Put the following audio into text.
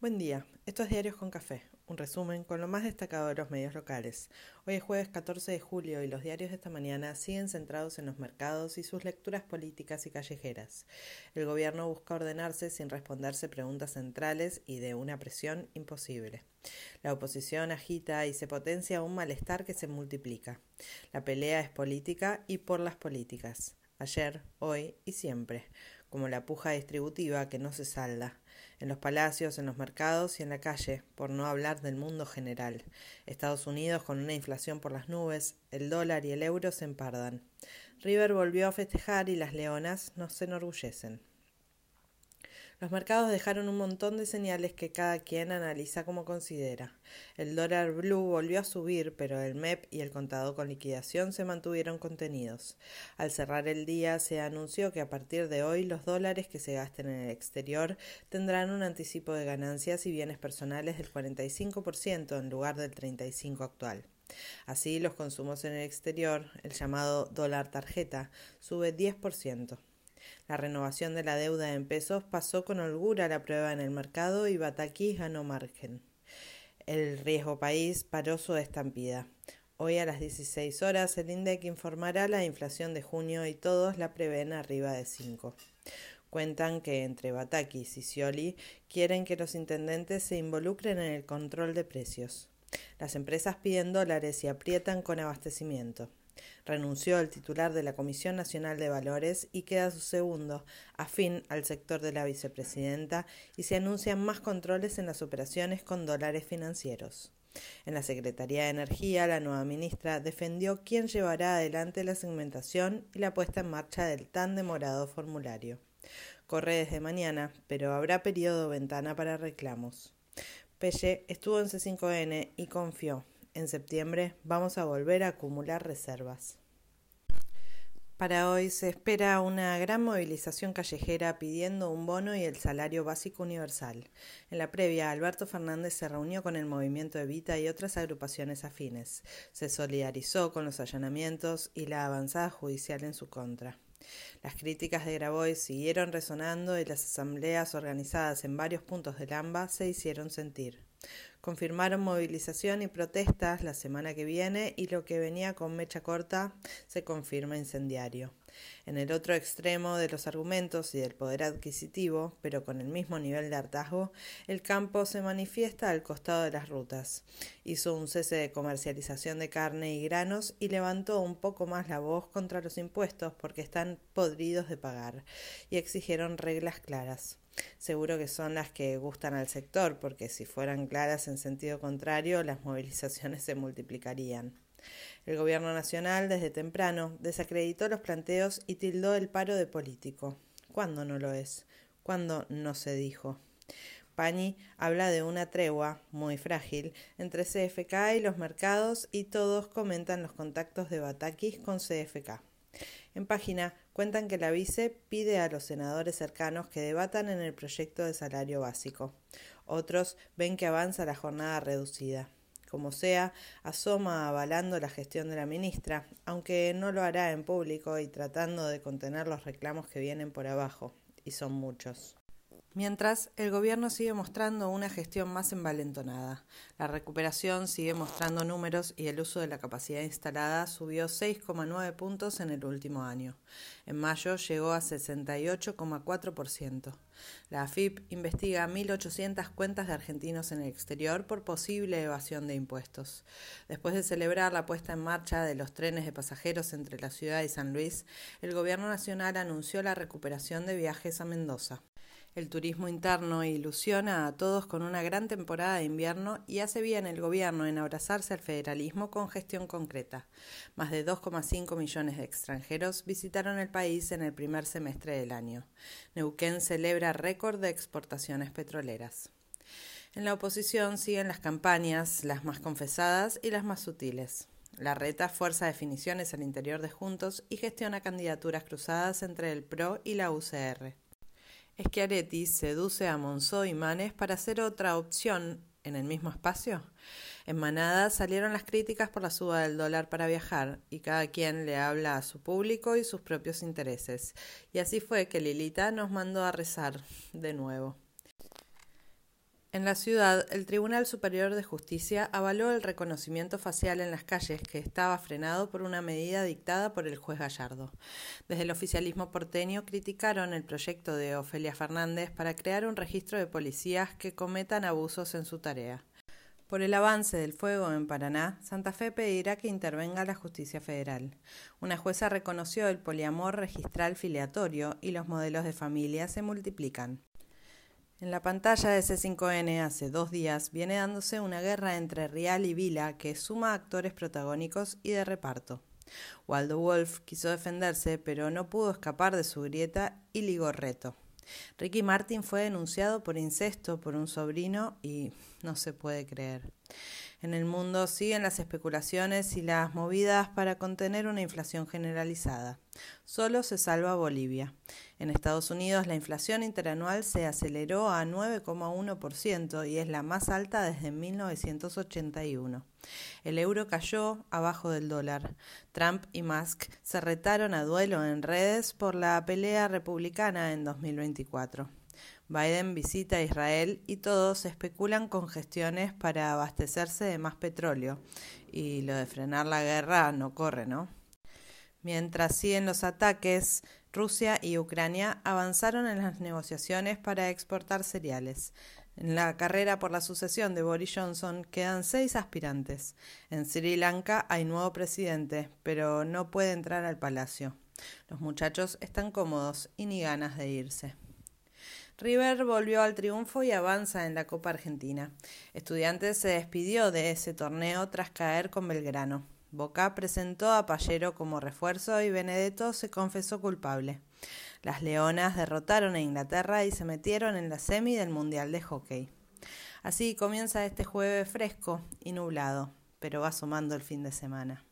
Buen día, esto es Diarios con Café, un resumen con lo más destacado de los medios locales. Hoy es jueves 14 de julio y los diarios de esta mañana siguen centrados en los mercados y sus lecturas políticas y callejeras. El gobierno busca ordenarse sin responderse preguntas centrales y de una presión imposible. La oposición agita y se potencia un malestar que se multiplica. La pelea es política y por las políticas. Ayer, hoy y siempre, como la puja distributiva que no se salda en los palacios, en los mercados y en la calle, por no hablar del mundo general. Estados Unidos con una inflación por las nubes, el dólar y el euro se empardan. River volvió a festejar y las leonas no se enorgullecen. Los mercados dejaron un montón de señales que cada quien analiza como considera. El dólar blue volvió a subir, pero el MEP y el contado con liquidación se mantuvieron contenidos. Al cerrar el día se anunció que a partir de hoy los dólares que se gasten en el exterior tendrán un anticipo de ganancias y bienes personales del 45% en lugar del 35% actual. Así, los consumos en el exterior, el llamado dólar tarjeta, sube 10%. La renovación de la deuda en pesos pasó con holgura la prueba en el mercado y Batakis ganó margen. El riesgo país paró su estampida. Hoy a las 16 horas el INDEC informará la inflación de junio y todos la prevén arriba de 5. Cuentan que entre Batakis y Scioli quieren que los intendentes se involucren en el control de precios. Las empresas piden dólares y aprietan con abastecimiento. Renunció el titular de la Comisión Nacional de Valores y queda su segundo, afín al sector de la vicepresidenta, y se anuncian más controles en las operaciones con dólares financieros. En la Secretaría de Energía, la nueva ministra defendió quién llevará adelante la segmentación y la puesta en marcha del tan demorado formulario. Corre desde mañana, pero habrá periodo ventana para reclamos. Pelle estuvo en C5N y confió en septiembre vamos a volver a acumular reservas. Para hoy se espera una gran movilización callejera pidiendo un bono y el salario básico universal. En la previa, Alberto Fernández se reunió con el movimiento Evita y otras agrupaciones afines. Se solidarizó con los allanamientos y la avanzada judicial en su contra. Las críticas de Grabois siguieron resonando y las asambleas organizadas en varios puntos del AMBA se hicieron sentir. Confirmaron movilización y protestas la semana que viene y lo que venía con mecha corta se confirma incendiario. En el otro extremo de los argumentos y del poder adquisitivo, pero con el mismo nivel de hartazgo, el campo se manifiesta al costado de las rutas. Hizo un cese de comercialización de carne y granos y levantó un poco más la voz contra los impuestos porque están podridos de pagar y exigieron reglas claras. Seguro que son las que gustan al sector, porque si fueran claras en sentido contrario, las movilizaciones se multiplicarían. El Gobierno Nacional, desde temprano, desacreditó los planteos y tildó el paro de político. ¿Cuándo no lo es? ¿Cuándo no se dijo? Pani habla de una tregua muy frágil entre CFK y los mercados y todos comentan los contactos de Batakis con CFK. En página cuentan que la vice pide a los senadores cercanos que debatan en el proyecto de salario básico. Otros ven que avanza la jornada reducida. Como sea, asoma avalando la gestión de la ministra, aunque no lo hará en público y tratando de contener los reclamos que vienen por abajo, y son muchos. Mientras, el gobierno sigue mostrando una gestión más envalentonada. La recuperación sigue mostrando números y el uso de la capacidad instalada subió 6,9 puntos en el último año. En mayo llegó a 68,4%. La AFIP investiga 1.800 cuentas de argentinos en el exterior por posible evasión de impuestos. Después de celebrar la puesta en marcha de los trenes de pasajeros entre la ciudad y San Luis, el Gobierno Nacional anunció la recuperación de viajes a Mendoza. El turismo interno ilusiona a todos con una gran temporada de invierno y hace bien el gobierno en abrazarse al federalismo con gestión concreta. Más de 2,5 millones de extranjeros visitaron el país en el primer semestre del año. Neuquén celebra récord de exportaciones petroleras. En la oposición siguen las campañas, las más confesadas y las más sutiles. La reta fuerza definiciones al interior de Juntos y gestiona candidaturas cruzadas entre el PRO y la UCR. Schiaretti seduce a Monzó y Manes para hacer otra opción en el mismo espacio. En Manada salieron las críticas por la suba del dólar para viajar y cada quien le habla a su público y sus propios intereses. Y así fue que Lilita nos mandó a rezar de nuevo. En la ciudad, el Tribunal Superior de Justicia avaló el reconocimiento facial en las calles que estaba frenado por una medida dictada por el juez Gallardo. Desde el oficialismo porteño criticaron el proyecto de Ofelia Fernández para crear un registro de policías que cometan abusos en su tarea. Por el avance del fuego en Paraná, Santa Fe pedirá que intervenga la justicia federal. Una jueza reconoció el poliamor registral filiatorio y los modelos de familia se multiplican. En la pantalla de C5N hace dos días viene dándose una guerra entre Rial y Vila que suma actores protagónicos y de reparto. Waldo Wolf quiso defenderse, pero no pudo escapar de su grieta y ligorreto. Ricky Martin fue denunciado por incesto por un sobrino y no se puede creer. En el mundo siguen las especulaciones y las movidas para contener una inflación generalizada. Solo se salva Bolivia. En Estados Unidos la inflación interanual se aceleró a 9,1% y es la más alta desde 1981. El euro cayó abajo del dólar. Trump y Musk se retaron a duelo en redes por la pelea republicana en 2024. Biden visita Israel y todos especulan con gestiones para abastecerse de más petróleo. Y lo de frenar la guerra no corre, ¿no? Mientras siguen los ataques, Rusia y Ucrania avanzaron en las negociaciones para exportar cereales. En la carrera por la sucesión de Boris Johnson quedan seis aspirantes. En Sri Lanka hay nuevo presidente, pero no puede entrar al palacio. Los muchachos están cómodos y ni ganas de irse. River volvió al triunfo y avanza en la Copa Argentina. Estudiantes se despidió de ese torneo tras caer con Belgrano. Boca presentó a Pallero como refuerzo y Benedetto se confesó culpable. Las Leonas derrotaron a Inglaterra y se metieron en la semi del Mundial de Hockey. Así comienza este jueves fresco y nublado, pero va sumando el fin de semana.